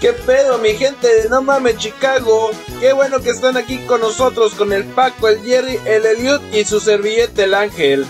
¿Qué pedo, mi gente? No mames, Chicago. Qué bueno que están aquí con nosotros, con el Paco, el Jerry, el Eliud y su servillete, el Ángel.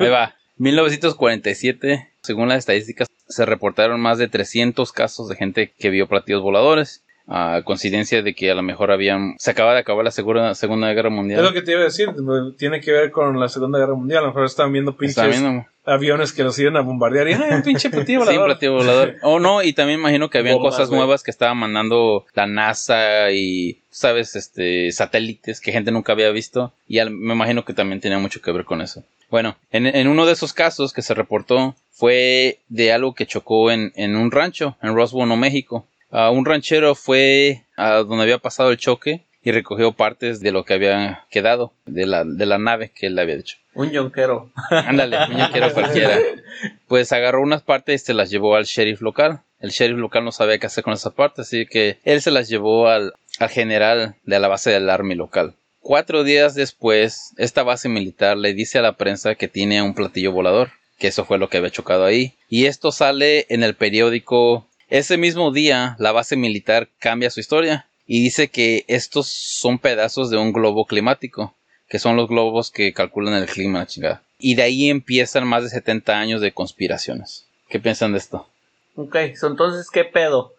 Ahí va. 1947, según las estadísticas, se reportaron más de 300 casos de gente que vio platillos voladores. A coincidencia de que a lo mejor habían. Se acaba de acabar la segura- Segunda Guerra Mundial. Es lo que te iba a decir, tiene que ver con la Segunda Guerra Mundial. A lo mejor estaban viendo pinches viendo. aviones que los iban a bombardear y ¡ay, un pinche platillo Sí, volador! platillo volador. Oh, no, y también imagino que habían Bombas, cosas nuevas que estaba mandando la NASA y, sabes, este, satélites que gente nunca había visto. Y al- me imagino que también tenía mucho que ver con eso. Bueno, en, en uno de esos casos que se reportó fue de algo que chocó en, en un rancho, en Roswell, Nuevo México. Un ranchero fue a donde había pasado el choque y recogió partes de lo que había quedado de la, de la nave que él había hecho. Un yonquero. Ándale, un quiero cualquiera. Pues agarró unas partes y se las llevó al sheriff local. El sheriff local no sabía qué hacer con esas partes, así que él se las llevó al, al general de la base del Army local. Cuatro días después, esta base militar le dice a la prensa que tiene un platillo volador, que eso fue lo que había chocado ahí. Y esto sale en el periódico. Ese mismo día, la base militar cambia su historia y dice que estos son pedazos de un globo climático que son los globos que calculan el clima, la chingada. Y de ahí empiezan más de 70 años de conspiraciones. ¿Qué piensan de esto? Ok, so, entonces, ¿qué pedo?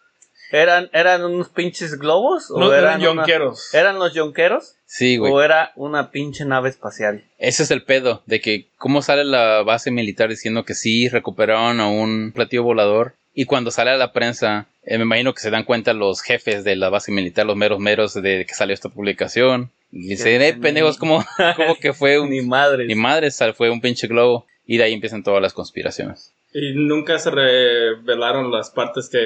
¿Eran, ¿Eran unos pinches globos? ¿O No, eran una- yonqueros. ¿Eran los yonqueros? Sí, güey. ¿O era una pinche nave espacial? Ese es el pedo, de que cómo sale la base militar diciendo que sí recuperaron a un platillo volador. Y cuando sale a la prensa, eh, me imagino que se dan cuenta los jefes de la base militar, los meros meros de que salió esta publicación. Y dicen, eh, pendejos, como, como que fue un... Ni madre. Ni madre, sal- fue un pinche globo. Y de ahí empiezan todas las conspiraciones. Y nunca se revelaron las partes que,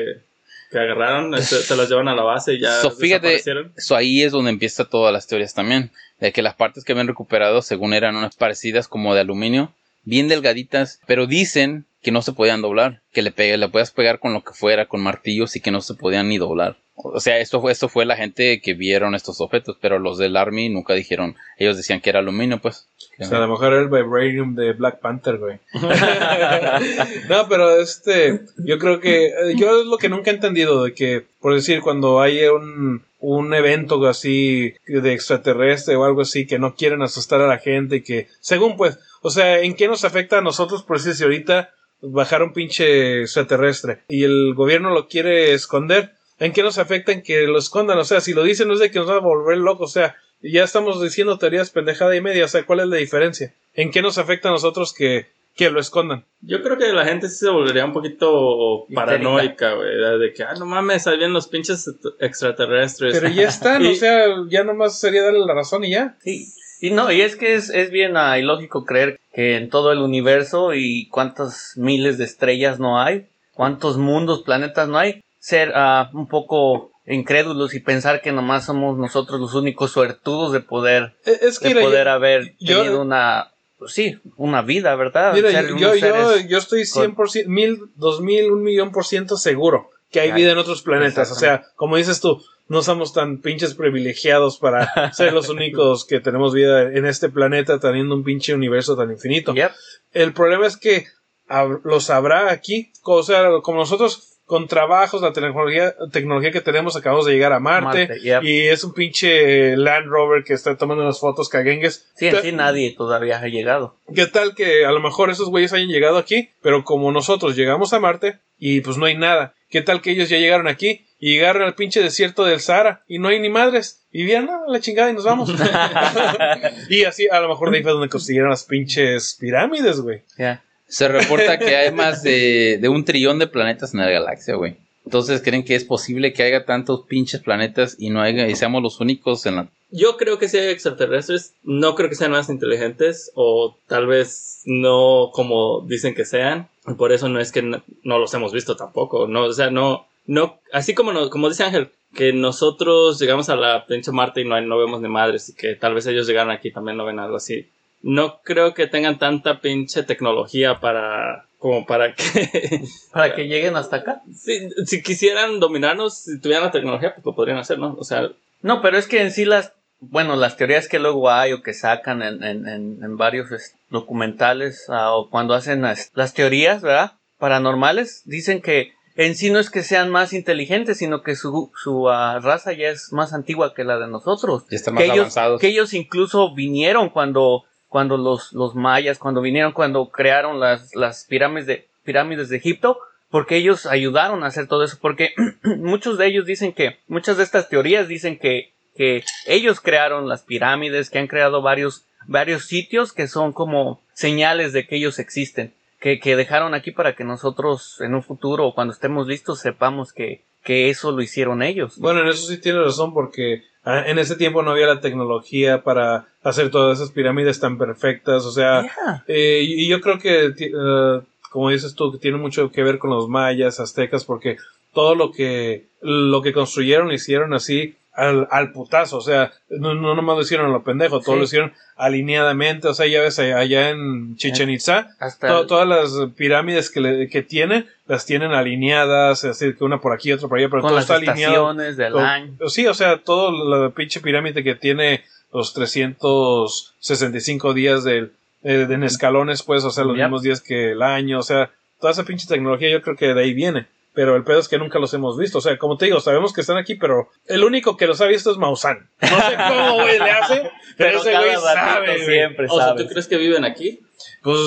que agarraron, se, se las llevan a la base y ya So, fíjate, desaparecieron. so, ahí es donde empieza todas las teorías también. De que las partes que habían recuperado, según eran unas parecidas como de aluminio, bien delgaditas, pero dicen que no se podían doblar, que le, pegue, le puedas pegar con lo que fuera, con martillos y que no se podían ni doblar. O sea, esto fue, esto fue la gente que vieron estos objetos, pero los del Army nunca dijeron, ellos decían que era aluminio, pues. O sea, a lo mejor era el Vibranium de Black Panther, güey. no, pero este, yo creo que, yo es lo que nunca he entendido, de que, por decir, cuando hay un, un evento así de extraterrestre o algo así, que no quieren asustar a la gente y que, según pues, o sea, ¿en qué nos afecta a nosotros, por decir, si ahorita bajar un pinche extraterrestre y el gobierno lo quiere esconder? ¿En qué nos afecta en que lo escondan? O sea, si lo dicen no es de que nos va a volver locos, o sea, ya estamos diciendo teorías pendejada y media, o sea, ¿cuál es la diferencia? ¿En qué nos afecta a nosotros que, que lo escondan? Yo creo que la gente sí se volvería un poquito paranoica, güey. De que, ah, no mames, ahí vienen los pinches extraterrestres. Pero ya están, Y- o sea, ya nomás sería darle la razón y ya. Sí. Y no, y es que es, es bien ah, ilógico creer que en todo el universo y cuántas miles de estrellas no hay, cuántos mundos, planetas no hay, ser ah, un poco incrédulos y pensar que nomás somos nosotros los únicos suertudos de poder, E- Es que de mira, poder yo- haber yo- tenido una, pues sí, una vida, ¿verdad? mira, Ser yo, yo, yo, estoy 100%, mil, dos mil, un millón por ciento seguro que hay Ay, vida en otros planetas. O sea, como dices tú, no somos tan pinches privilegiados para ser los únicos que tenemos vida en este planeta teniendo un pinche universo tan infinito. Yep. El problema es que los habrá aquí, o sea, como nosotros con trabajos, la tecnología, tecnología que tenemos, acabamos de llegar a Marte, Marte, yep. y es un pinche Land Rover que está tomando unas fotos caguengues. Sí, sí nadie todavía ha llegado. ¿Qué tal que a lo mejor esos güeyes hayan llegado aquí, pero como nosotros llegamos a Marte y pues no hay nada? ¿Qué tal que ellos ya llegaron aquí y llegaron al pinche desierto del Sahara y no hay ni madres? Y bien, no, la chingada y nos vamos. y así a lo mejor de ahí fue donde consiguieron las pinches pirámides, güey. Ya. Se reporta que hay más de, de un trillón de planetas en la galaxia, güey. Entonces, ¿creen que es posible que haya tantos pinches planetas y no haya, y seamos los únicos en la... Yo creo que sí hay extraterrestres. No creo que sean más inteligentes o tal vez no como dicen que sean. Y por eso no es que no, no los hemos visto tampoco. No, o sea, no, no, así como, no- como dice Ángel, que nosotros llegamos a la pinche Marte y no, no vemos ni madres y que tal vez ellos llegaron aquí y también no ven algo así. No creo que tengan tanta pinche tecnología para, como para que, Para que lleguen hasta acá. si, si quisieran dominarnos, si tuvieran la tecnología, pues lo podrían hacer, ¿no? O sea, No, pero es que en sí las bueno, las teorías que luego hay o que sacan en, en, en, en varios es, documentales ah, o cuando hacen las, las teorías, ¿verdad? Paranormales, dicen que en sí no es que sean más inteligentes, sino que su, su ah, raza ya es más antigua que la de nosotros. Ya están más que ellos, que ellos incluso vinieron cuando, cuando los, los mayas, cuando vinieron, cuando crearon las, las pirámides de, pirámides de Egipto, porque ellos ayudaron a hacer todo eso, porque muchos de ellos dicen que, muchas de estas teorías dicen que, que ellos crearon las pirámides, que han creado varios, varios sitios que son como señales de que ellos existen, que, que dejaron aquí para que nosotros en un futuro cuando estemos listos sepamos que, que eso lo hicieron ellos. Bueno, en eso sí tiene razón porque ah, en ese tiempo no había la tecnología para hacer todas esas pirámides tan perfectas, o sea, Yeah. eh, y yo creo que, eh, como dices tú, que tiene mucho que ver con los mayas, aztecas, porque todo lo que, lo que construyeron hicieron así al, al putazo, o sea, no, no nomás lo hicieron a lo pendejo, todo Sí. lo hicieron alineadamente, o sea, ya ves allá, allá en Chichen Itza, to- el- todas las pirámides que, le- que tienen, las tienen alineadas, es decir, que una por aquí, otra por allá, pero con todo las está alineado. del O- año. Sí, o sea, todo la pinche pirámide que tiene los 365 días del, eh, en escalones, pues, o sea, los Yep. mismos días que el año, o sea, toda esa pinche tecnología yo creo que de ahí viene. Pero el pedo es que nunca los hemos visto. O sea, como te digo, sabemos que están aquí, pero el único que los ha visto es Maussan. No sé cómo, güey, le hace, pero, Pero ese güey sabe, siempre O sea, sabes. ¿tú crees que viven aquí? Pues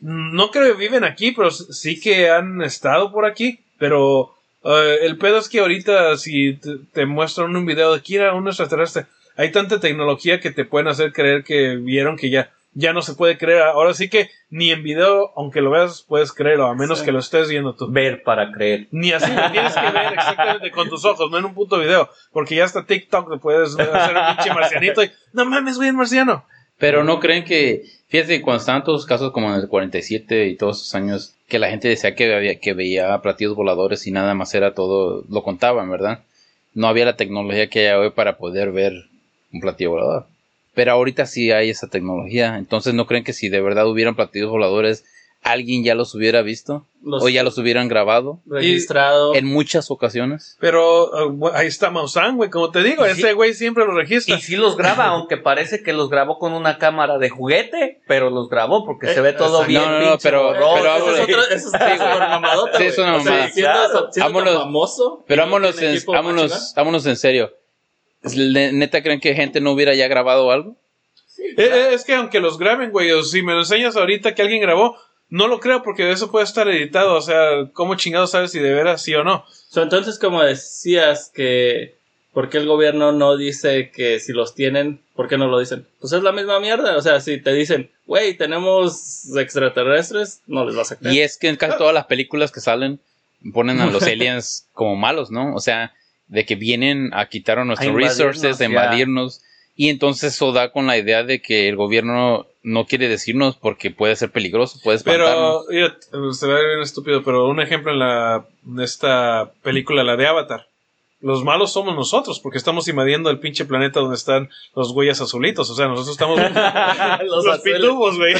no creo que viven aquí, pero sí que han estado por aquí. Pero eh, el pedo es que ahorita si te, te muestran un video de Kira, un extraterrestre, hay tanta tecnología que te pueden hacer creer que vieron que ya, ya no se puede creer. Ahora sí que ni en video, aunque lo veas, puedes creerlo, a menos Sí. que lo estés viendo tú. Ver para creer. Ni así lo tienes que ver exactamente con tus ojos, no en un puto video. Porque ya hasta TikTok te puedes hacer un pinche marcianito y no mames, güey, marciano. Pero no creen que, fíjate, cuando estaban todos los casos como en el 47 y todos esos años, que la gente decía que, había, que veía platillos voladores y nada más era todo, lo contaban, ¿verdad? No había la tecnología que hay hoy para poder ver un platillo volador. Pero ahorita sí hay esa tecnología. Entonces, ¿no creen que si de verdad hubieran platillos voladores, alguien ya los hubiera visto? Los o ya los hubieran grabado registrado. en muchas ocasiones. Pero eh, güey, ahí está Maussan, güey, como te digo, Sí. ese güey siempre lo registra. Y sí los graba, aunque parece que los grabó con una cámara de juguete, pero los grabó porque se ve todo Eh, bien no, no, no, pero- borroso. pero Ese es otro, eso es súper mamadota, Sí, es una O sea, mamada. siendo, Claro. siendo Vámonos. famoso. Pero vámonos en, vámonos, vámonos en serio. ¿Ne- ¿Neta creen que gente no hubiera ya grabado algo? Eh, eh, es que aunque los graben, güey, o si me lo enseñas ahorita que alguien grabó, no lo creo porque eso puede estar editado. O sea, ¿cómo chingado sabes si de veras sí o no? So, entonces, como decías que... ¿Por qué el gobierno no dice que si los tienen, por qué no lo dicen? Pues es la misma mierda. O sea, si te dicen, güey, tenemos extraterrestres, no les vas a creer. Y es que en casi todas las películas que salen ponen a los aliens como malos, ¿no? O sea, de que vienen a quitar nuestros resources, a invadirnos. Y entonces eso da con la idea de que el gobierno no quiere decirnos porque puede ser peligroso, puede espantarnos. Pero, mira, se ve bien estúpido, pero un ejemplo en la en esta película, la de Avatar. Los malos somos nosotros, porque estamos invadiendo el pinche planeta donde están los huellas azulitos. O sea, nosotros estamos. Los los pitubos, güey.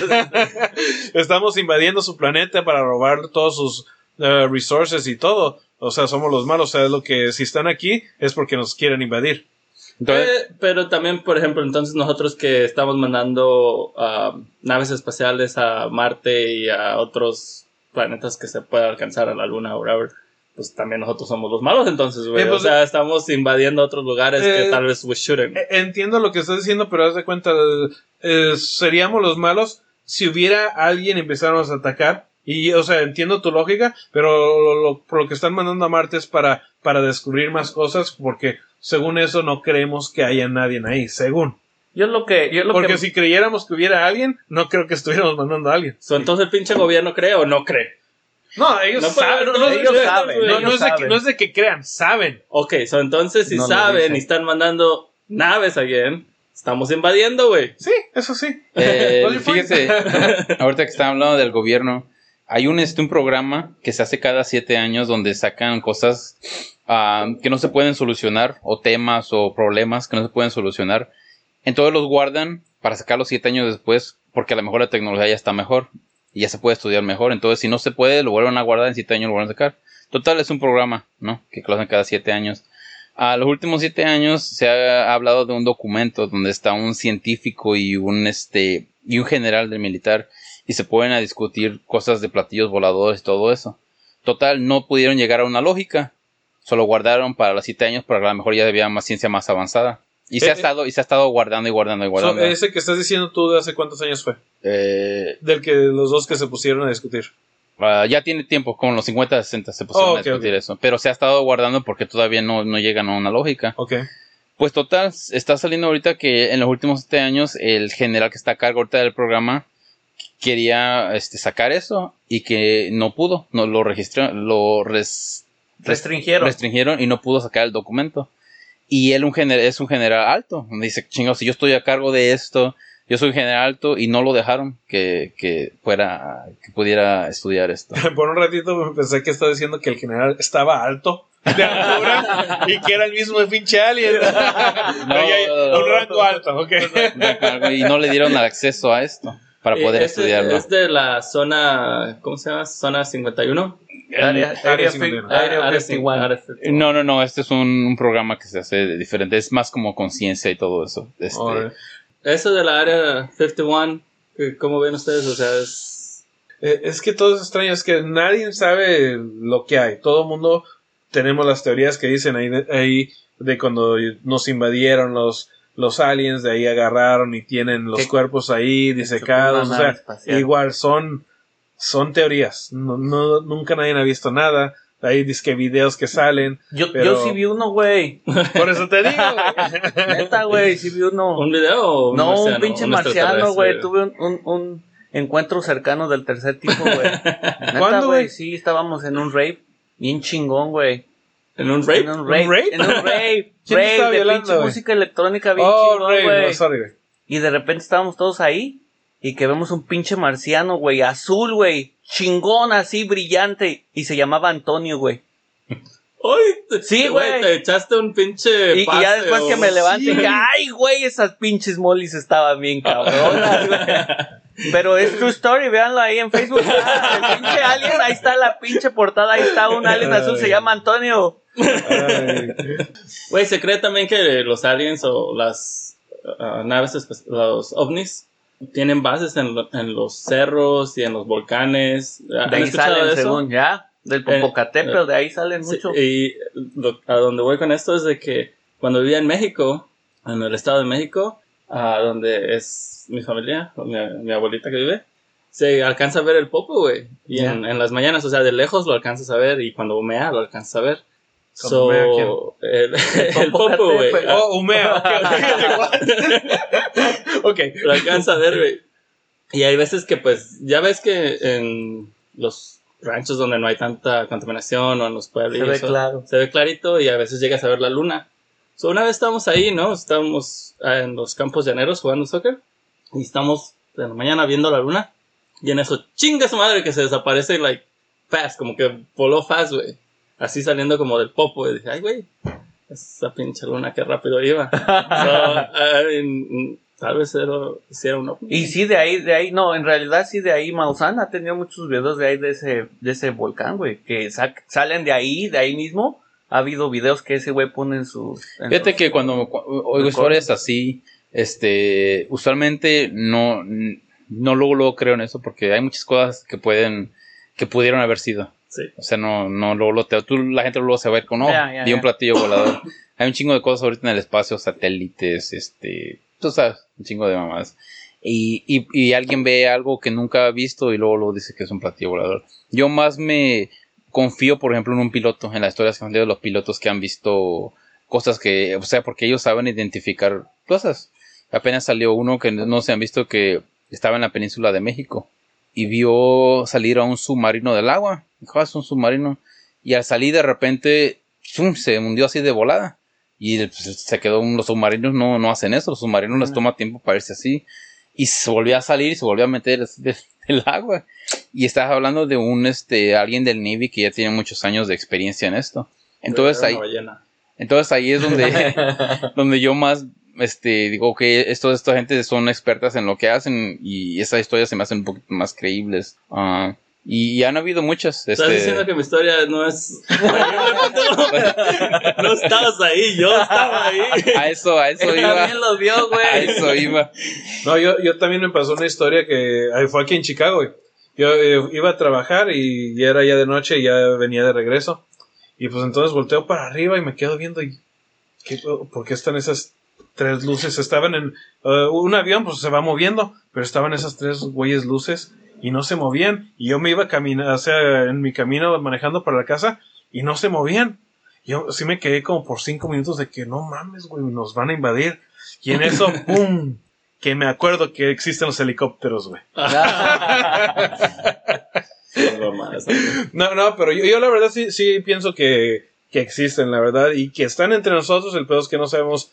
estamos invadiendo su planeta para robar todos sus eh, resources y todo. O sea, somos los malos. O sea, es lo que si están aquí es porque nos quieren invadir. Entonces, Eh, pero también, por ejemplo, entonces nosotros que estamos mandando ah, naves espaciales a Marte y a otros planetas que se pueda alcanzar a la Luna o whatever, pues también nosotros somos los malos entonces, güey. Eh, pues, o sea, estamos invadiendo otros lugares eh, que tal vez we shouldn't. Eh, Entiendo lo que estás diciendo, pero haz de cuenta, eh, seríamos los malos si hubiera alguien y empezáramos a atacar. Y, o sea, entiendo tu lógica, pero lo, lo- por lo que están mandando a Marte es para, para descubrir más cosas, porque según eso no creemos que haya nadie ahí, según. Yo lo que, yo lo Porque que, si creyéramos que hubiera alguien, no creo que estuviéramos mandando a alguien. So, entonces el pinche gobierno cree o no cree. No, ellos No, saben, no, es de que, crean, saben. Ok, so entonces si No saben y están mandando naves again, estamos invadiendo, güey. Sí, eso sí. Eh, fíjese, ahorita que están hablando del gobierno, hay un, este, un programa que se hace cada siete años donde sacan cosas ah, que no se pueden solucionar, o temas o problemas que no se pueden solucionar. Entonces los guardan para sacarlos siete años después, porque a lo mejor la tecnología ya está mejor y ya se puede estudiar mejor. Entonces, si no se puede, lo vuelven a guardar en siete años, lo vuelven a sacar. Total, es un programa, ¿no? Que lo hacen cada siete años. A los últimos siete años se ha hablado de un documento donde está un científico y un este y un general del militar y se pueden a discutir cosas de platillos voladores y todo eso. Total, no pudieron llegar a una lógica. Solo guardaron para los siete años, porque a lo mejor ya debía más ciencia más avanzada. Y se, Eh, ha estado, y se ha estado guardando y guardando y So, guardando. ese que estás diciendo tú de hace cuántos años fue. Eh, Del que los dos que se pusieron a discutir. ah, ya tiene tiempo, como los 50, 60 se pusieron Oh, a discutir eso. Pero se ha estado guardando porque todavía no, no llegan a una lógica. Ok. Pues total, está saliendo ahorita que en los últimos siete años el general que está a cargo ahorita del programa quería este, sacar eso y que no pudo, no lo registró, lo res- Restringieron. restringieron y no pudo sacar el documento. Y él un gener- es un general alto. Dice, chingados, si yo estoy a cargo de esto, yo soy general alto y no lo dejaron que, que fuera, que pudiera estudiar esto. Por un ratito pensé que estaba diciendo que el general estaba alto de altura y que era el mismo pinche alien. No. un rango alto, ok. y no le dieron acceso a esto para Eh, poder este estudiarlo. Es de la zona, ¿cómo se llama? Zona 51. Área, Área área 51. fi- área Área 51. Área 51. No, no, no, este es un, un programa que se hace de diferente, es más como conciencia y todo eso. Este. Eso de la área 51, que- ¿cómo ven ustedes? O sea, es... Eh, Es que todo es extraño, es que nadie sabe lo que hay. Todo el mundo tenemos las teorías que dicen ahí de cuando nos invadieron los, los aliens, de ahí agarraron y tienen los Que- cuerpos ahí disecados. O sea, espacial. igual son, son teorías. No, no- nunca nadie ha visto nada. Hay disque videos que salen. Yo, Pero- yo sí vi uno, güey. Por eso te digo, güey. Neta, güey, sí vi uno. ¿Un video o un no, marciano? un pinche Un marciano, güey. Tuve un, un, un encuentro cercano del tercer tipo, güey. Neta, ¿Cuándo, güey? Sí, estábamos en un rave. Bien chingón, güey. ¿En un rape? En un rave. rave? En un rave. ¿Quién estaba de violando, pinche música electrónica bien Oh, chingón, güey. no, sorry, güey. Y de repente estábamos todos ahí y que vemos un pinche marciano, güey, azul, güey, chingón así, brillante. Y se llamaba Antonio, güey. ¡Ay! Sí, güey. Te echaste un pinche. Y, y ya después que me levanté, Sí. dije, ay, güey, esas pinches molis estaban bien cabronas, güey. Pero es true story, véanlo ahí en Facebook. Ah, el pinche alien, ahí está la pinche portada, ahí está un alien azul, se llama Antonio. Güey, se cree también que los aliens o las ah, naves, los ovnis, tienen bases en, lo- en los cerros y en los volcanes. De ¿Han ahí salen, eso? según ya, del Popocatépetl, de ahí salen Sí, mucho. y lo- a donde voy con esto es de que cuando vivía en México, en el estado de México, a donde es mi familia, mi, mi abuelita que vive, se alcanza a ver el popo, güey. Y en, en las mañanas, o sea, de lejos lo alcanzas a ver y cuando humea lo alcanzas a ver. ¿Cuando So, el, el popo, güey. Popocatépetl. Oh, humea. ok. Lo alcanza a ver, güey. Y hay veces que, pues, ya ves que en los ranchos donde no hay tanta contaminación o en los pueblos. Se ve claro. Se ve clarito y a veces llegas a ver la luna. So, una vez estábamos ahí, ¿no? Estábamos ah, en los campos llaneros jugando soccer y estamos en la mañana viendo la luna y en eso chinga su madre que se desaparece like fast, como que voló fast, güey. Así saliendo como del popo y dije, ay, güey, esa pinche luna qué rápido iba. So, I mean, tal vez era, era un ovni. Y sí, de ahí, de ahí, no, en realidad sí, de ahí Maussan ha tenido muchos videos de ahí de ese, de ese volcán, güey, que sa- salen de ahí, de ahí mismo. Ha habido videos que ese güey pone en sus... en Fíjate los- que cuando cu- oigo historias así, este, usualmente no, no luego, luego creo en eso porque hay muchas cosas que pueden, que pudieron haber sido. Sí. O sea, no, no lo tú, la gente luego se va a ver con, no, ya, vi un platillo volador. hay un chingo de cosas ahorita en el espacio, satélites, este, tú sabes, un chingo de mamás. Y, y, y alguien ve algo que nunca ha visto y luego, luego dice que es un platillo volador. Yo más me confío, por ejemplo, en un piloto, en las historias que han leído los pilotos que han visto cosas que, o sea, porque ellos saben identificar cosas. Apenas salió uno que no se han visto que estaba en la península de México y vio salir a un submarino del agua. Dijo, "Ah, es un submarino. Y al salir de repente, ¡zum! se hundió así de volada. Y pues, se quedó, un- los submarinos no, no hacen eso, los submarinos les toma tiempo para irse así. Y se volvió a salir y se volvió a meter así de- del agua. Y estás hablando de un, este, alguien del Navy que ya tiene muchos años de experiencia en esto. Entonces ahí, entonces ahí es donde, donde yo más este digo que esto, esta gente son expertas en lo que hacen y esas historias se me hacen un poquito más creíbles. Ah, y, y han habido muchas. ¿Estás este, diciendo que mi historia no es... no estabas ahí, yo estaba ahí. A eso, a eso Él iba. también lo vio, A güey. eso iba. No, yo, yo también me pasó una historia que fue aquí en Chicago, güey. Yo eh, iba a trabajar y ya era ya de noche y ya venía de regreso. Y pues entonces volteo para arriba y me quedo viendo y... ¿qué, ¿Por qué están esas tres luces? Estaban en... eh, un avión pues se va moviendo, pero estaban esas tres güeyes luces y no se movían. Y yo me iba caminando, o sea, en mi camino manejando para la casa y no se movían. Yo sí me quedé como por cinco minutos de que no mames, güey, nos van a invadir. Y en eso, ¡pum! Que me acuerdo que existen los helicópteros, güey. No, no, pero yo, yo la verdad sí, sí pienso que, que existen, la verdad, y que están entre nosotros. El peor es que no sabemos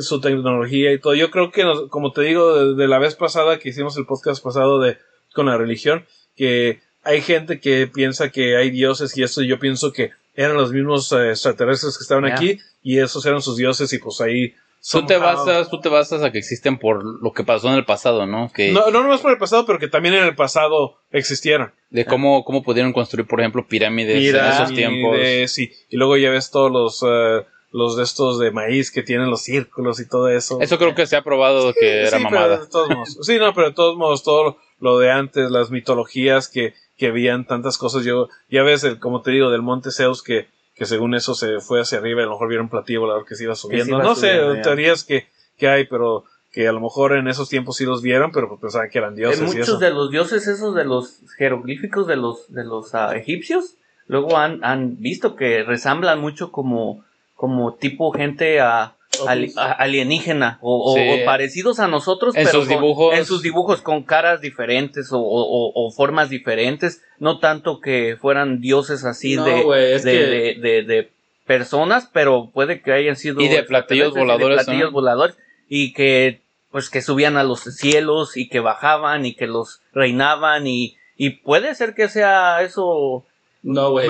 su tecnología y todo. Yo creo que, nos- como te digo, de, de la vez pasada que hicimos el podcast pasado de con la religión, que hay gente que piensa que hay dioses y eso yo pienso que eran los mismos eh, extraterrestres que estaban aquí y esos eran sus dioses y pues ahí... Tú te basas, tú te basas a que existen por lo que pasó en el pasado, ¿no? Que No, no nomás por el pasado, pero que también en el pasado existieron. de cómo, cómo pudieron construir, por ejemplo, pirámides en esos tiempos. Pirámides, y, y luego ya ves todos los, eh, los de estos de maíz que tienen los círculos y todo eso. Eso creo que se ha probado que era Sí, pero mamada. de todos modos. Sí, no, pero de todos modos, todo lo de antes, las mitologías que, que habían tantas cosas. Yo, ya ves, el, como te digo, del Monte Zeus que, que según eso se fue hacia arriba y a lo mejor vieron platillo volador que se iba subiendo. iba no subiendo, sé, ya. teorías que, que hay, pero que a lo mejor en esos tiempos sí los vieron, pero pues pensaban que eran dioses En y muchos eso. de los dioses esos de los jeroglíficos de los de los ah, egipcios luego han, han visto que resamblan mucho como como tipo gente a, ali- a- alienígena o, o- Sí. o parecidos a nosotros En pero sus con- dibujos. en sus dibujos con caras diferentes o, formas diferentes no tanto que fueran dioses así No, de, de, que- de- de- de personas pero puede que hayan sido Y de platillos extraterrestres y voladores, platillos ¿no? voladores y que pues que subían a los cielos y que bajaban y que los reinaban y, y puede ser que sea eso No, güey.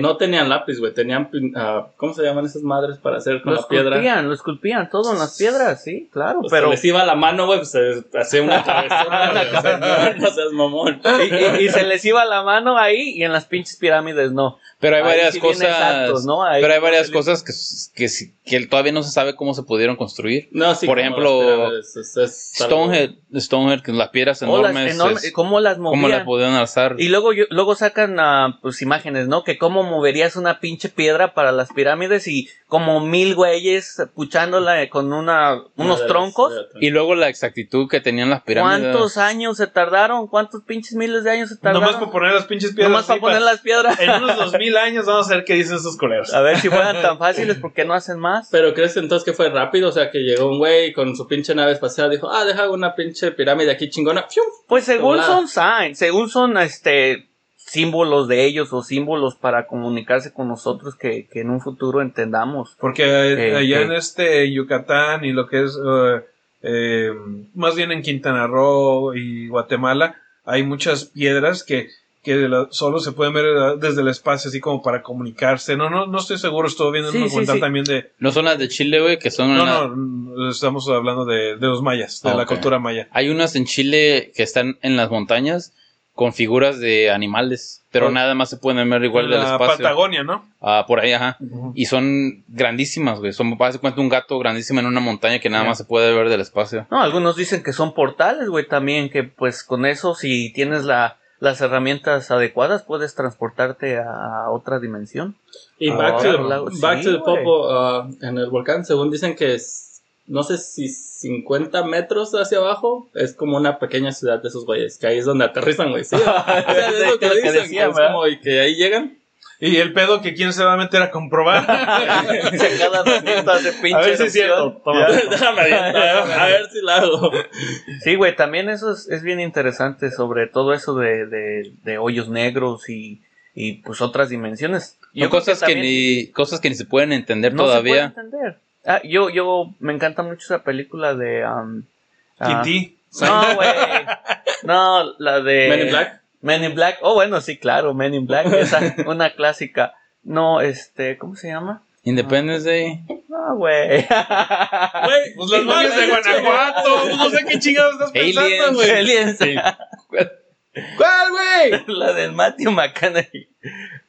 no tenían lápiz, güey. Tenían, pin- ah, ¿cómo se llaman esas madres para hacer con lo la piedra? esculpían, lo esculpían todo en las piedras, sí, claro, Pues pero se les iba la mano, güey, pues se hacía una travesura. o sea, no, no seas mamón. y, y- y se les iba la mano ahí y en las pinches pirámides no. Pero hay Ahí varias sí cosas. exactos, ¿no? Ahí pero hay varias cosas que, que, que todavía no se sabe cómo se pudieron construir. No, sí, Por ejemplo, es- es Stonehead, Stonehead, que las piedras Oh, las enormes. es- cómo las ¿Cómo movían. las pudieron alzar? Y luego yo- luego sacan pues imágenes, ¿no? Que cómo moverías una pinche piedra para las pirámides y como mil güeyes puchándola con una unos Una de las- troncos. Y luego la exactitud que tenían las pirámides. ¿Cuántos años se tardaron? ¿Cuántos pinches miles de años se tardaron? Nomás para poner las pinches piedras. Nomás para poner pa- las piedras. En unos dos mil años vamos a ver qué dicen estos coleros. A ver si fueran tan fáciles, ¿por qué no hacen más? Pero crees entonces que fue rápido, o sea, que llegó un güey con su pinche nave espacial, dijo, ah, deja una pinche pirámide aquí chingona. ¡Fium! Pues según son signs, según son este símbolos de ellos o símbolos para comunicarse con nosotros que, que en un futuro entendamos. Porque eh, Eh, allá eh. en este Yucatán y lo que es eh, eh, más bien en Quintana Roo y Guatemala hay muchas piedras que, que la- solo se pueden ver desde el espacio así como para comunicarse. No, no, no estoy seguro, estuve viendo Sí, un sí, documental sí. también de... No son las de Chile, güey, que son. No, una- no, estamos hablando de, de los mayas, de la cultura maya. Hay unas en Chile que están en las montañas con figuras de animales, pero nada más se pueden ver igual del espacio. Patagonia, ¿no? Ah, por ahí, ajá. Y son grandísimas, güey. Son, de cuenta, un gato grandísimo en una montaña que nada más se puede ver del espacio. No, algunos dicen que son portales, güey, también, que pues con eso, si tienes la, las herramientas adecuadas, puedes transportarte a otra dimensión. Y Ah, back, to, the, back Sí, to the. Popo, ah, en el volcán, según dicen que es, no sé si 50 metros hacia abajo, es como una pequeña ciudad de esos güeyes, que ahí es donde aterrizan, güey. Sí, o sea, es lo que Lo que dicen, decía, que es ¿verdad? como, y que ahí llegan. Y el pedo que quién se va a meter a comprobar. Cada hace pinche A ver si es cierto. Toma. Déjame avientar, a ver si la hago. Sí, güey, también eso es, es bien interesante sobre todo eso de, de, de hoyos negros y, y pues otras dimensiones. Creo cosas que, también ni, cosas que ni se pueden entender no se puede todavía. entender. Ah, yo, yo me encanta mucho esa película de... um, ah, Kitty. no, güey. No, la de... Men in Black. Men in Black. Oh, bueno, sí, claro, Men in Black. Esa, una clásica. No, este, ¿cómo se llama? Independence Day. No, güey. Güey, Pues las momias de Guanajuato. Pues no sé qué chingados estás pensando, Aliens. güey. Aliens. ¿Cuál, güey? la del Matthew McConaughey.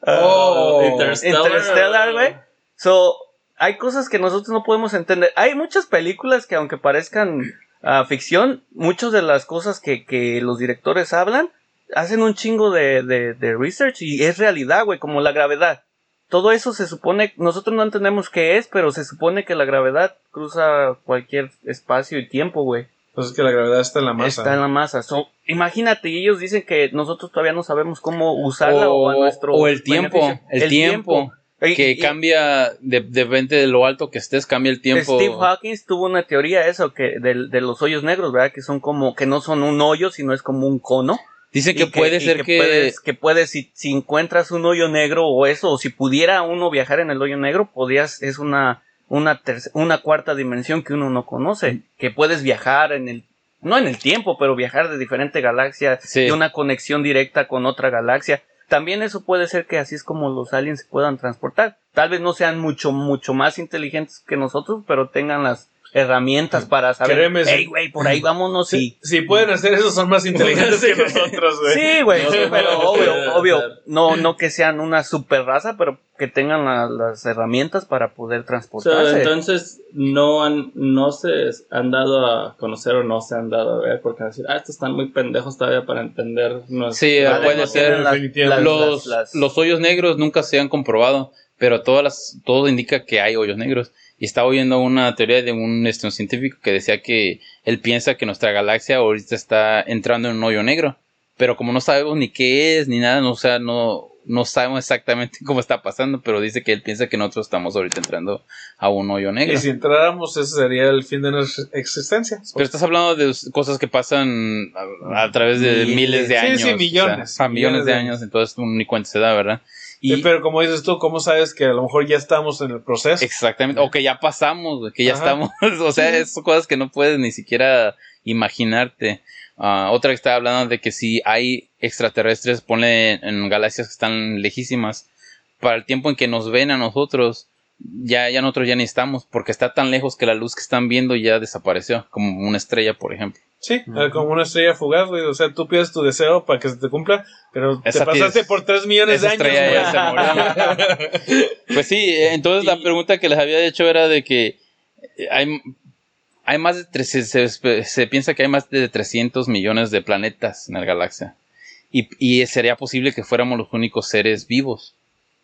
Oh, Interstellar. Interstellar, güey. So, hay cosas que nosotros no podemos entender. Hay muchas películas que aunque parezcan ah, ficción, muchas de las cosas que, que los directores hablan hacen un chingo de, de, de research y es realidad, güey, como la gravedad. Todo eso se supone, nosotros no entendemos qué es, pero se supone que la gravedad cruza cualquier espacio y tiempo, güey. Pues es que la gravedad está en la masa. Está en la masa. So, imagínate, y ellos dicen que nosotros todavía no sabemos cómo usarla o, a nuestro o el tiempo, el, tiempo, que y- cambia de, depende de lo alto que estés, cambia el tiempo. Steve Hawking tuvo una teoría eso que de, de los hoyos negros, ¿verdad? Que son como que no son un hoyo, sino es como un cono. Dice que puede ser que, puedes, que puedes si, si encuentras un hoyo negro o eso o si pudiera uno viajar en el hoyo negro, podías es una una una cuarta dimensión que uno no conoce, que puedes viajar en el no en el tiempo, pero viajar de diferente galaxia Sí. y una conexión directa con otra galaxia. También eso puede ser que así es como los aliens se puedan transportar. Tal vez no sean mucho, mucho más inteligentes que nosotros, pero tengan las herramientas para saber, Créeme, sí. hey, güey, por ahí vámonos Si, si pueden hacer eso, son más inteligentes Sí. que nosotros, güey. Sí, güey, No, sí, no, pero obvio, no, obvio, no. no, que sean una super raza, pero que tengan la- las herramientas para poder O sea, transportarse. entonces no han, no se han dado a conocer o no se han dado a ver porque van a decir, ah, estos están muy pendejos todavía para entender. Sí, Vale, puede ser. las- las- los, las- los hoyos negros nunca se han comprobado, pero todas las, todo indica que hay hoyos negros. Y estaba oyendo una teoría de un, este, un científico que decía que él piensa que nuestra galaxia ahorita está entrando en un hoyo negro. Pero como no sabemos ni qué es, ni nada, no, o sea, no, no sabemos exactamente cómo está pasando, pero dice que él piensa que nosotros estamos ahorita entrando a un hoyo negro. Y si entráramos, ese sería el fin de nuestra existencia. Pero estás hablando de cosas que pasan a, a través de Miles. miles de Sí, años. sí, o millones. sea, a millones de años, entonces ni cuenta se da, ¿verdad? Y Sí, pero como dices tú, ¿cómo sabes que a lo mejor ya estamos en el proceso? exactamente, o que ya pasamos, que ya Ajá. estamos, o sea, es cosas que no puedes ni siquiera imaginarte. Ah, otra que estaba hablando de que si hay extraterrestres, ponle en galaxias que están lejísimas, para el tiempo en que nos ven a nosotros, ya, ya nosotros ya ni estamos, porque está tan lejos que la luz que están viendo ya desapareció, como una estrella, por ejemplo. Sí, eh, como una estrella fugaz, güey. O sea, tú pides tu deseo para que se te cumpla, pero Esa te pasaste tienes- por tres millones de años, estrella güey. ya se murió. Pues sí, eh, entonces la pregunta que les había hecho era de que eh, hay, hay más de tres- se, se- se piensa que hay más de 300 millones de planetas en la galaxia. Y, y sería posible que fuéramos los únicos seres vivos.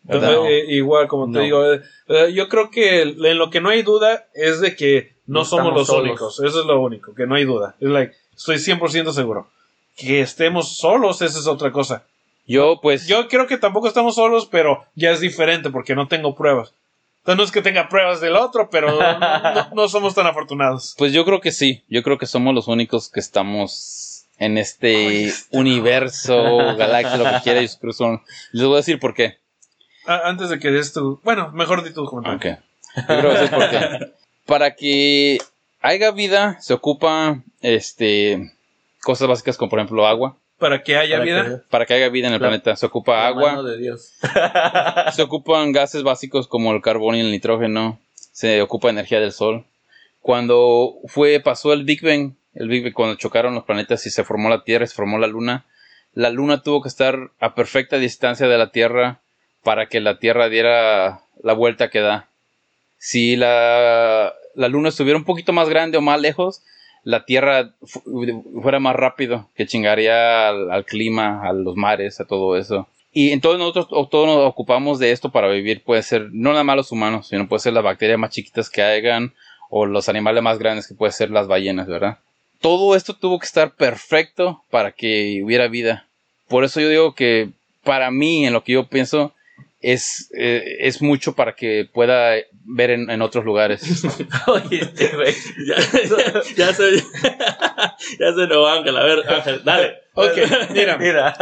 Eh, igual, como te digo, eh, eh, yo creo que en lo que no hay duda es de que no, No somos los solos. únicos. Eso es lo único, que no hay duda. Es like, estoy 100% seguro. Que estemos solos, esa es otra cosa. Yo pues... Yo creo que tampoco estamos solos, pero ya es diferente porque no tengo pruebas. Entonces no es que tenga pruebas del otro, pero no, no- no somos tan afortunados. Pues yo creo que sí, yo creo que somos los únicos que estamos en este universo, galaxia, lo que quiera. y pero son- Les voy a decir por qué. Antes de que des tu... Bueno, mejor di tu comentario. Ok. Yo creo que voy a decir por qué. Para que haya vida se ocupa este cosas básicas como por ejemplo agua. Para que haya Para vida. que- Para que haya vida en el La- planeta se ocupa la agua. mano de Dios. Se ocupan gases básicos como el carbón y el nitrógeno. Se ocupa energía del sol. Cuando fue, pasó el Big Bang, el Big Bang, cuando chocaron los planetas y se formó la Tierra y se formó la Luna, la Luna tuvo que estar a perfecta distancia de la Tierra para que la Tierra diera la vuelta que da. Si la, la Luna estuviera un poquito más grande o más lejos, la Tierra fu- fuera más rápido, que chingaría al, al clima, a los mares, a todo eso. Y entonces nosotros todos nos ocupamos de esto para vivir. Puede ser no nada más los humanos, sino puede ser las bacterias más chiquitas que hayan o los animales más grandes que puede ser las ballenas, ¿verdad? Todo esto tuvo que estar perfecto para que hubiera vida. Por eso yo digo que para mí, en lo que yo pienso, es, eh, es mucho para que pueda ver en, en otros lugares. Oye, este güey. Ya, ya se, ya se enojó Ángel. A ver, Ángel, dale. Ok, mira. Mira.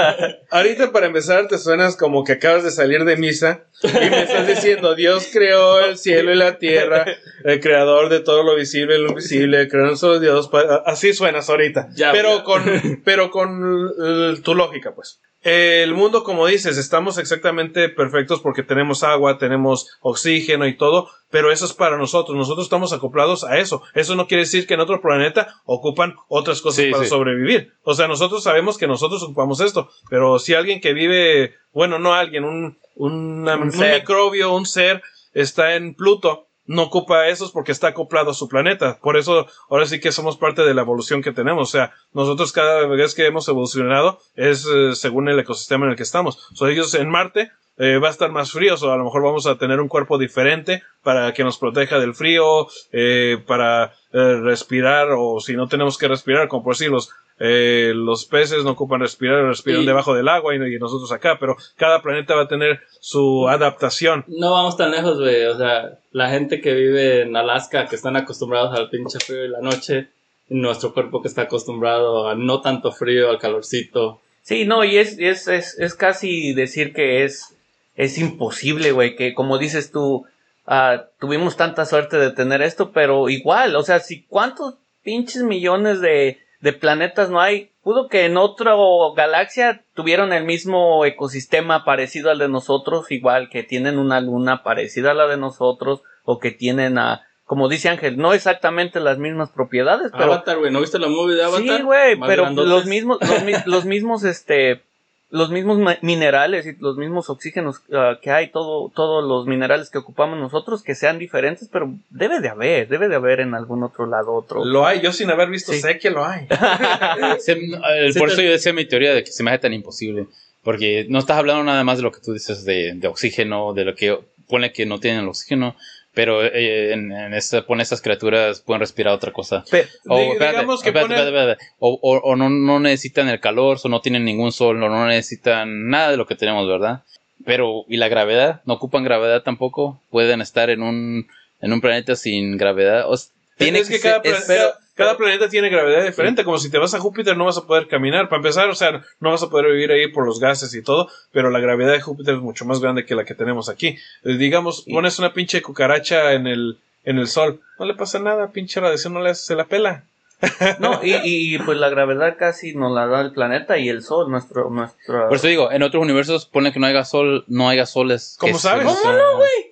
Ahorita para empezar te suenas como que acabas de salir de misa y me estás diciendo Dios creó el cielo y la tierra, el creador de todo lo visible y lo invisible, creó un solo Dios. Así suenas ahorita. Ya, pero ya. con pero con eh, tu lógica, pues. El mundo, como dices, estamos exactamente perfectos porque tenemos agua, tenemos oxígeno y todo, pero eso es para nosotros. Nosotros estamos acoplados a eso. Eso no quiere decir que en otro planeta ocupan otras cosas Sí, para sí. sobrevivir. O sea, nosotros sabemos que nosotros ocupamos esto, pero si alguien que vive, bueno, no alguien, un, una- Un un, microbio, un ser, está en Pluto no ocupa esos porque está acoplado a su planeta. Por eso ahora sí que somos parte de la evolución que tenemos. O sea, nosotros cada vez que hemos evolucionado es eh, según el ecosistema en el que estamos. O sea, ellos en Marte eh, va a estar más frío, o a lo mejor vamos a tener un cuerpo diferente para que nos proteja del frío, eh, para eh, respirar, o si no tenemos que respirar, como por decir, los, eh, los peces no ocupan respirar, respiran Y- debajo del agua y, y nosotros acá, pero cada planeta va a tener su adaptación. No vamos tan lejos, güey. O sea, la gente que vive en Alaska, que están acostumbrados al pinche frío y la noche, y nuestro cuerpo que está acostumbrado a no tanto frío, al calorcito. Sí, no, y es, es, es, es casi decir que es, es imposible, güey, que como dices tú, ah, tuvimos tanta suerte de tener esto, pero igual, o sea, si cuántos pinches millones de, de planetas no hay, pudo que en otra galaxia tuvieron el mismo ecosistema parecido al de nosotros, igual que tienen una luna parecida a la de nosotros, o que tienen a, como dice Ángel, no exactamente las mismas propiedades, pero Avatar, güey. ¿No viste la movie de Avatar? Sí, güey, pero grandotes. los mismos, los, los mismos, este, los mismos minerales y los mismos oxígenos ah, que hay, todo, todos los minerales que ocupamos nosotros, que sean diferentes, pero debe de haber, debe de haber en algún otro lado otro. Lo hay, yo sin haber visto Sí. sé que lo hay. Se- Sí, por te- eso yo decía mi teoría de que se me hace tan imposible. Porque no estás hablando nada más de lo que tú dices de, de oxígeno, de lo que pone que no tienen el oxígeno, pero eh, en, en esta, pone estas criaturas pueden respirar otra cosa. Pe- O, espérate, digamos que espérate, ponen- espérate, espérate. O, o- o no, no necesitan el calor, o no tienen ningún sol, o no necesitan nada de lo que tenemos, ¿verdad? Pero, ¿y la gravedad? ¿No ocupan gravedad tampoco? ¿Pueden estar en un, en un planeta sin gravedad? O s- tiene es que, cada, es- cada- cada planeta tiene gravedad diferente. Como si te vas a Júpiter no vas a poder caminar. Para empezar, o sea, no vas a poder vivir ahí por los gases y todo. Pero la gravedad de Júpiter es mucho más grande que la que tenemos aquí. Eh, digamos, Y- pones una pinche cucaracha en el, en el sol. No le pasa nada, pinche radiación no le hace, se la pela. No, y, pues la gravedad casi nos la da el planeta y el sol, nuestro, nuestro. Por eso digo, en otros universos pone que no haya sol, no haya soles. ¿Cómo que sabes? ¿Cómo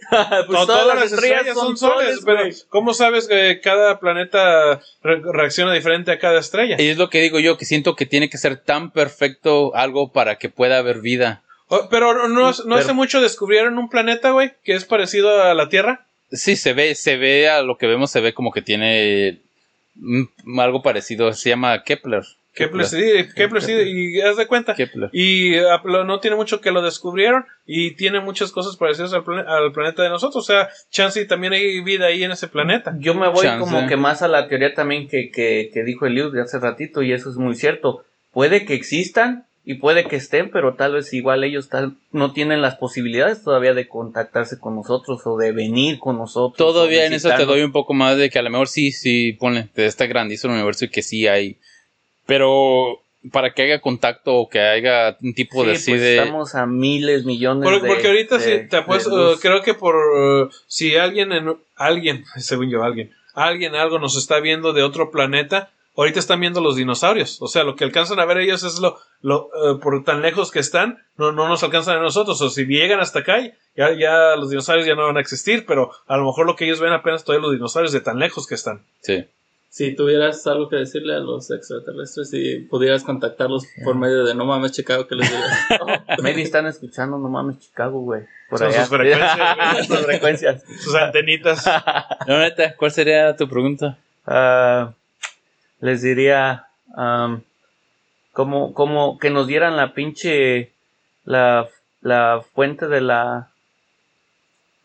pues No, todas, las estrellas, son soles, pero güey. ¿cómo sabes que cada planeta re- reacciona diferente a cada estrella? Y es lo que digo yo, que siento que tiene que ser tan perfecto algo para que pueda haber vida. Oh, pero no, no, no hace mucho descubrieron un planeta, güey, que es parecido a la Tierra. Sí, se ve, se ve a lo que vemos, se ve como que tiene algo parecido, se llama Kepler. Kepler, sí, Kepler, sí, y haz de cuenta. Kepler. Y ah, lo- no tiene mucho que lo descubrieron y tiene muchas cosas parecidas al, plane- al planeta de nosotros. O sea, chance y también hay vida ahí en ese planeta. Yo me voy Chance. como que más a la teoría también que, que, que dijo Eliud de hace ratito y eso es muy cierto. Puede que existan y puede que estén, pero tal vez igual ellos tal, no tienen las posibilidades todavía de contactarse con nosotros o de venir con nosotros. Todavía en eso te doy un poco más de que a lo mejor sí, sí, ponle, de está grandísimo el universo y que sí hay. Pero para que haya contacto o que haya un tipo Sí, de pues de... estamos a miles, millones de porque ahorita de- sí, te apuesto, eh, creo que por si alguien en alguien, según yo, alguien, alguien algo nos está viendo de otro planeta, ahorita están viendo los dinosaurios. O sea, lo que alcanzan a ver ellos es lo, lo eh, por tan lejos que están, no, no nos alcanzan a nosotros. O si llegan hasta acá, ya, ya los dinosaurios ya no van a existir, pero a lo mejor lo que ellos ven apenas todavía los dinosaurios de tan lejos que están. Sí. Si tuvieras algo que decirle a los extraterrestres y pudieras contactarlos por medio de No Mames Chicago, ¿qué les dirías? Maybe están escuchando, no mames, Chicago, güey. Por Son allá. sus frecuencias, güey. Sus frecuencias. Sus antenitas. No, neta, ¿cuál sería tu pregunta? Ah, les diría como, como que nos dieran la pinche la, la fuente de la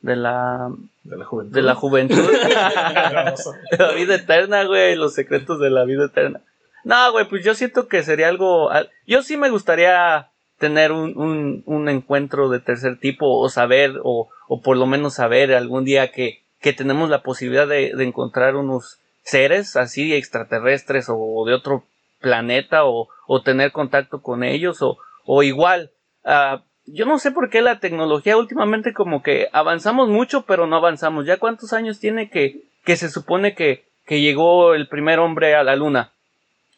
de la De la juventud. de la juventud la vida eterna güey los secretos de la vida eterna no güey pues yo siento que sería algo al- yo sí me gustaría tener un, un, un encuentro de tercer tipo o saber o, o por lo menos saber algún día que, que tenemos la posibilidad de, de encontrar unos seres así extraterrestres o de otro planeta o, o tener contacto con ellos o, o igual. Ah, yo no sé por qué la tecnología últimamente como que avanzamos mucho pero no avanzamos. Ya cuántos años tiene que, que se supone que, que llegó el primer hombre a la luna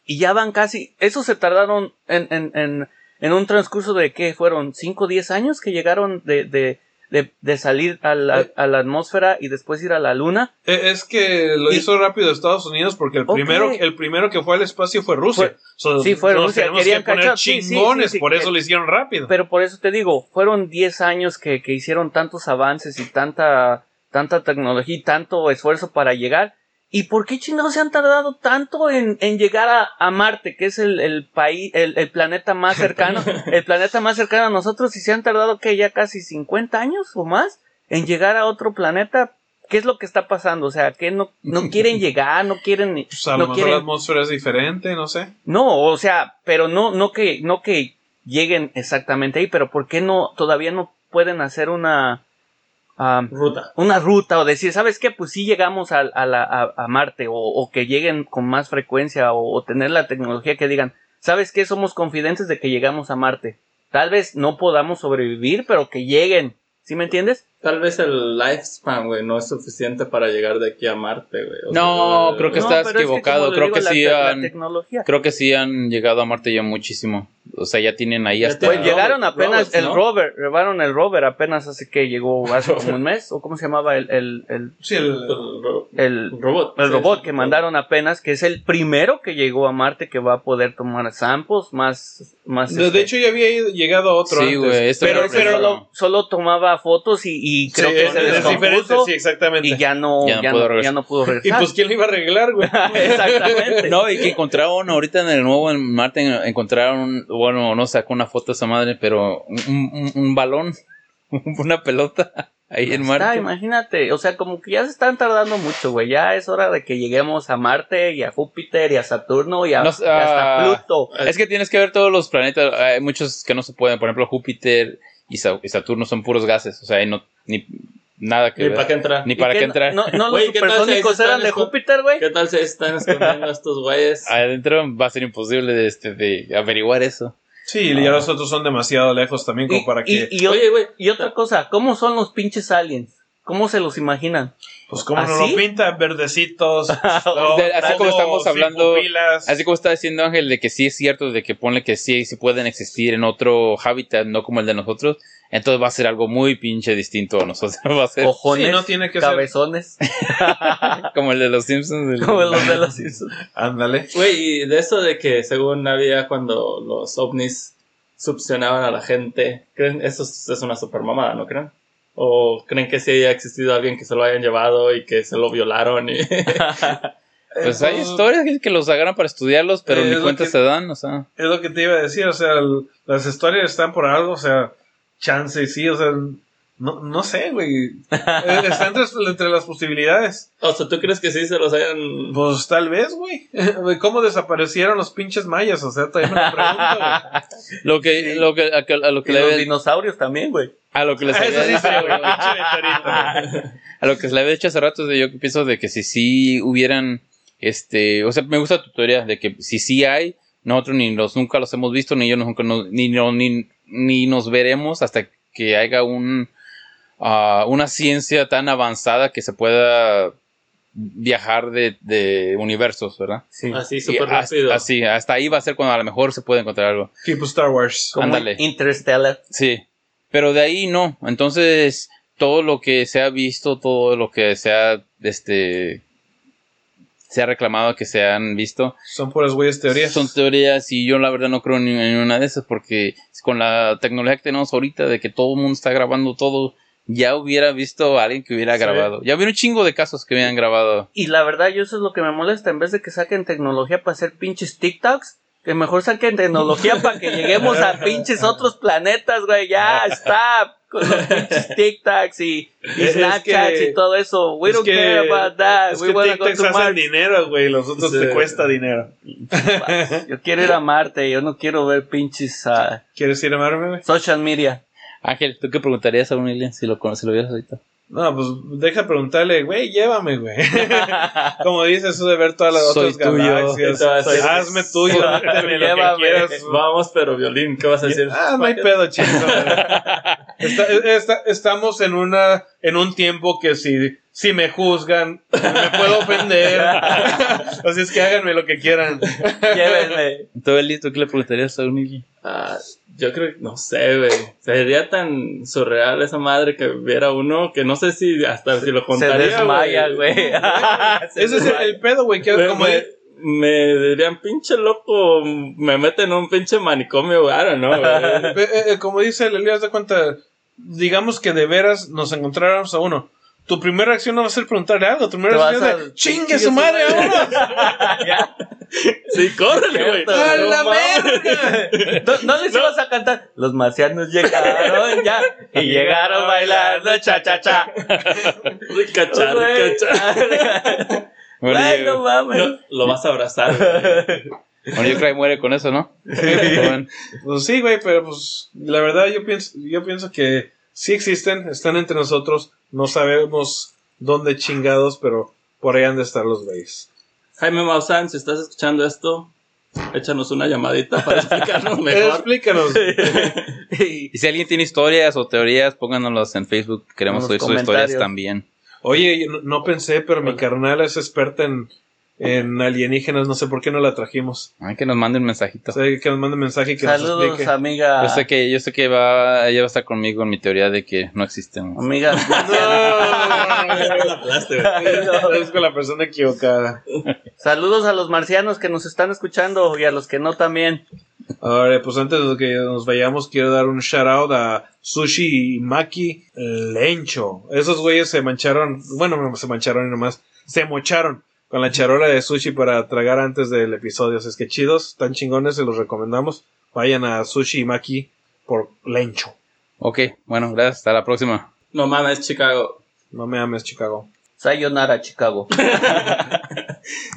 y ya van casi eso se tardaron en, en, en, en un transcurso de que fueron 5 o 10 años que llegaron de, de, de, de salir a la, Eh. a la atmósfera y después ir a la luna Eh, Es que lo Y- hizo rápido Estados Unidos porque el primero, el primero que fue al espacio fue Rusia. Fue- So, sí, fue nos Rusia, tenemos querían que poner cachar, sí, sí, sí, chingones, por que- eso lo hicieron rápido. Pero por eso te digo, fueron 10 años que, que hicieron tantos avances y tanta tanta tecnología y tanto esfuerzo para llegar. ¿Y por qué chingados se han tardado tanto en, en llegar a, a Marte, que es el, el país, el, el planeta más cercano, el planeta más cercano a nosotros, y se han tardado que ya casi 50 años o más en llegar a otro planeta? ¿Qué es lo que está pasando? O sea, que no, no quieren llegar, no quieren, Pues a lo no mejor quieren, la atmósfera es diferente, no sé. no, o sea, pero no, no que, no que lleguen exactamente ahí, pero ¿por qué no, todavía no pueden hacer una, Ruta. una ruta o decir, ¿sabes qué? Pues sí llegamos a, a, la- a- a Marte o, o que lleguen con más frecuencia o, o tener la tecnología que digan, ¿sabes qué? Somos confidentes de que llegamos a Marte. Tal vez no podamos sobrevivir, pero que lleguen. ¿Sí me entiendes? Tal vez el lifespan, güey, no es suficiente para llegar de aquí a Marte, güey. No, sea, creo que No, estás pero es equivocado, como le creo digo, que sí han- tecnología. Creo que sí han llegado a Marte ya muchísimo. O sea, ya tienen ahí Ya hasta... Pues llegaron apenas Roberts, el ¿no? rover, llevaron el rover apenas hace que llegó hace como un mes, o cómo se llamaba el, el, el, Sí, el, El, ro- el, el robot. el Sí, robot sí, que sí. mandaron apenas, que es el primero que llegó a Marte que va a poder tomar samples más, más de, este, de hecho ya había ido- llegado a otro Sí, güey, este pero primero. solo, solo tomaba fotos y, y creo Sí, que se descompuso sí, exactamente. y ya no, Ya no ya pudo no, regresar. ya no pudo Y regresar. pues, ¿quién le iba a arreglar, güey? Exactamente. No, y que encontraron ahorita en el nuevo en Marte, en- encontraron, bueno, no sacó una foto esa madre, pero un, un- un balón, una pelota ahí en Está, Marte. imagínate, o sea, como que ya se están tardando mucho, güey. Ya es hora de que lleguemos a Marte y a Júpiter y a Saturno y, a, No, y hasta ah, Pluto. Es que tienes que ver todos los planetas, hay muchos que no se pueden, por ejemplo Júpiter y, Sa- y Saturno son puros gases, o sea, hay no, ni nada que Ni ver. para qué entrar. Ni ¿Y para qué no- entrar. No, no, los Güey, ¿qué tal si ahí supersónicos se eran están de Júpiter, güey. ¿Qué tal se están escondiendo estos güeyes? Adentro va a ser imposible de, este, de averiguar eso. Sí, y ya los otros son demasiado lejos también como Y, para que... y- y Oye, güey. y otra cosa, ¿cómo son los pinches aliens? ¿Cómo se los imaginan? Pues como nos lo pinta, verdecitos. De- así como estamos hablando-. Así como está diciendo Ángel, de que sí es cierto, de que ponle que sí, sí pueden existir en otro hábitat, no como el de nosotros, entonces va a ser algo muy pinche distinto a nosotros. Va a ser Cojones, Sí, no tiene que ser- cabezones, como el de los Simpsons. del- como los de los Simpsons. Ándale. Güey, y de eso de que según había cuando los ovnis succionaban a la gente, ¿creen? Eso es, es una super mamada, ¿no creen? ¿O creen que sí haya existido alguien que se lo hayan llevado y que se lo violaron? Y... Pues hay historias que- los agarran para estudiarlos, pero Eh, ni cuenta que- se dan, o sea. Es lo que te iba a decir, o sea, el- las historias están por algo, o sea, chance, sí, o sea, no, no sé, güey. Eh, Está entre, entre las posibilidades. o sea, ¿tú crees que sí se los hayan... Pues tal vez, güey. ¿Cómo desaparecieron los pinches mayas? O sea, todavía me lo pregunto, güey. Lo que, lo que, a, que- a lo que Y le los dinosaurios también, güey. a lo que les Ah, había sí a lo que se le había dicho hace rato, de yo que pienso de que si sí hubieran, este, o sea, me gusta tu teoría de que si sí hay, nosotros ni los nunca los hemos visto, ni yo nunca nos- ni, no- ni, ni nos veremos hasta que haya un, ah, una ciencia tan avanzada que se pueda viajar de, de universos, ¿verdad? Sí. Así, súper hasta- rápido. Así, hasta ahí va a ser cuando a lo mejor se puede encontrar algo. Tipo Star Wars. Como ándale. Interstellar. Sí, pero de ahí no. Entonces, todo lo que se ha visto, todo lo que se ha, este, se ha reclamado que se han visto, Son puras güeyes teorías. son teorías y yo la verdad no creo en una de esas porque con la tecnología que tenemos ahorita de que todo el mundo está grabando todo, ya hubiera visto a alguien que hubiera Sí. grabado. Ya hubiera un chingo de casos que hubieran grabado. Y la verdad, yo eso es lo que me molesta. En vez de que saquen tecnología para hacer pinches TikToks, que mejor saquen tecnología para que lleguemos a pinches otros planetas, güey. Ya está. Con los pinches TikToks y, y Es Snapchats que- y todo eso. We es don't que- care about that. Es We que wanna go TikToks to Mars. dinero, güey. Los otros Sí. te cuesta dinero. Yo quiero ir a Marte. Yo no quiero ver pinches ah, ¿Quieres ir a güey? social media. Ángel, ¿tú qué preguntarías a un alien si lo, cono- si lo vieras ahorita? No, pues deja preguntarle, güey, llévame, güey. Como dices eso de ver todas las Soy otras tuyo. galaxias. Entonces, Hazme tuyo, méteme lo que Llévame. quieras. Vamos, pero violín, ¿qué vas a decir? Ah, no hay pedo, chico. Está- está- estamos en una en un tiempo que si, si me juzgan, me puedo ofender. Así es que háganme lo que quieran. Llévenme. ¿Tú, Eli, tú qué le preguntarías a un alien? Ah, yo creo que, no sé, güey. Sería tan surreal esa madre que viera uno que no sé si hasta si lo Se contaría. desmaya, güey. Se Ese es el, pedo, güey. Que Me, como me- me dirían, pinche loco, me meten en un pinche manicomio, güey, ¿no? güey? Eh, eh, como dice el Elías de cuenta, digamos que de veras nos encontráramos a uno. Tu primera reacción no va a ser preguntarle algo. Tu primera reacción es a- de chingue su madre, madre". vámonos. Sí, córrele, güey. ¡A No la verga! No, no les ibas a cantar. Los marcianos llegaron ya y llegaron bailando cha cha cha. Ricachar, ricachar. Bueno, Ay, no mames. No, lo vas a abrazar. güey. bueno, yo creo que muere con eso, ¿no? Pues sí, güey, pero pues la verdad yo pienso, yo pienso que sí existen, están entre nosotros, no sabemos dónde chingados, pero por ahí han de estar los güeyes. Jaime Maussan, si estás escuchando esto, échanos una llamadita para explicarnos mejor. Explícanos. Y- si alguien tiene historias o teorías, pónganoslas en Facebook. Queremos oír sus historias también. Oye, yo no, no pensé, pero mi carnal es experta en, en alienígenas, no sé por qué no la trajimos. Ay, que nos mande un mensajito. O sea, que nos mande mensaje y que nos Saludos, explique. amiga. Yo sé que, yo sé que va, ella va a estar conmigo en mi teoría de que no existen. Amiga. No, es con la persona equivocada. Saludos a los marcianos que nos están escuchando y a los que no también. Ahora, pues antes de que nos vayamos, quiero dar un shout out a Sushi y Maki Lencho. Esos güeyes se mancharon, bueno, no se mancharon y nomás, se mocharon con la charola de sushi para tragar antes del episodio. Así es que chidos, están chingones, se los recomendamos. Vayan a Sushi y Maki por Lencho. Ok, bueno, gracias. Hasta la próxima. No mames, Chicago. No me ames, Chicago. Sayonara, Chicago.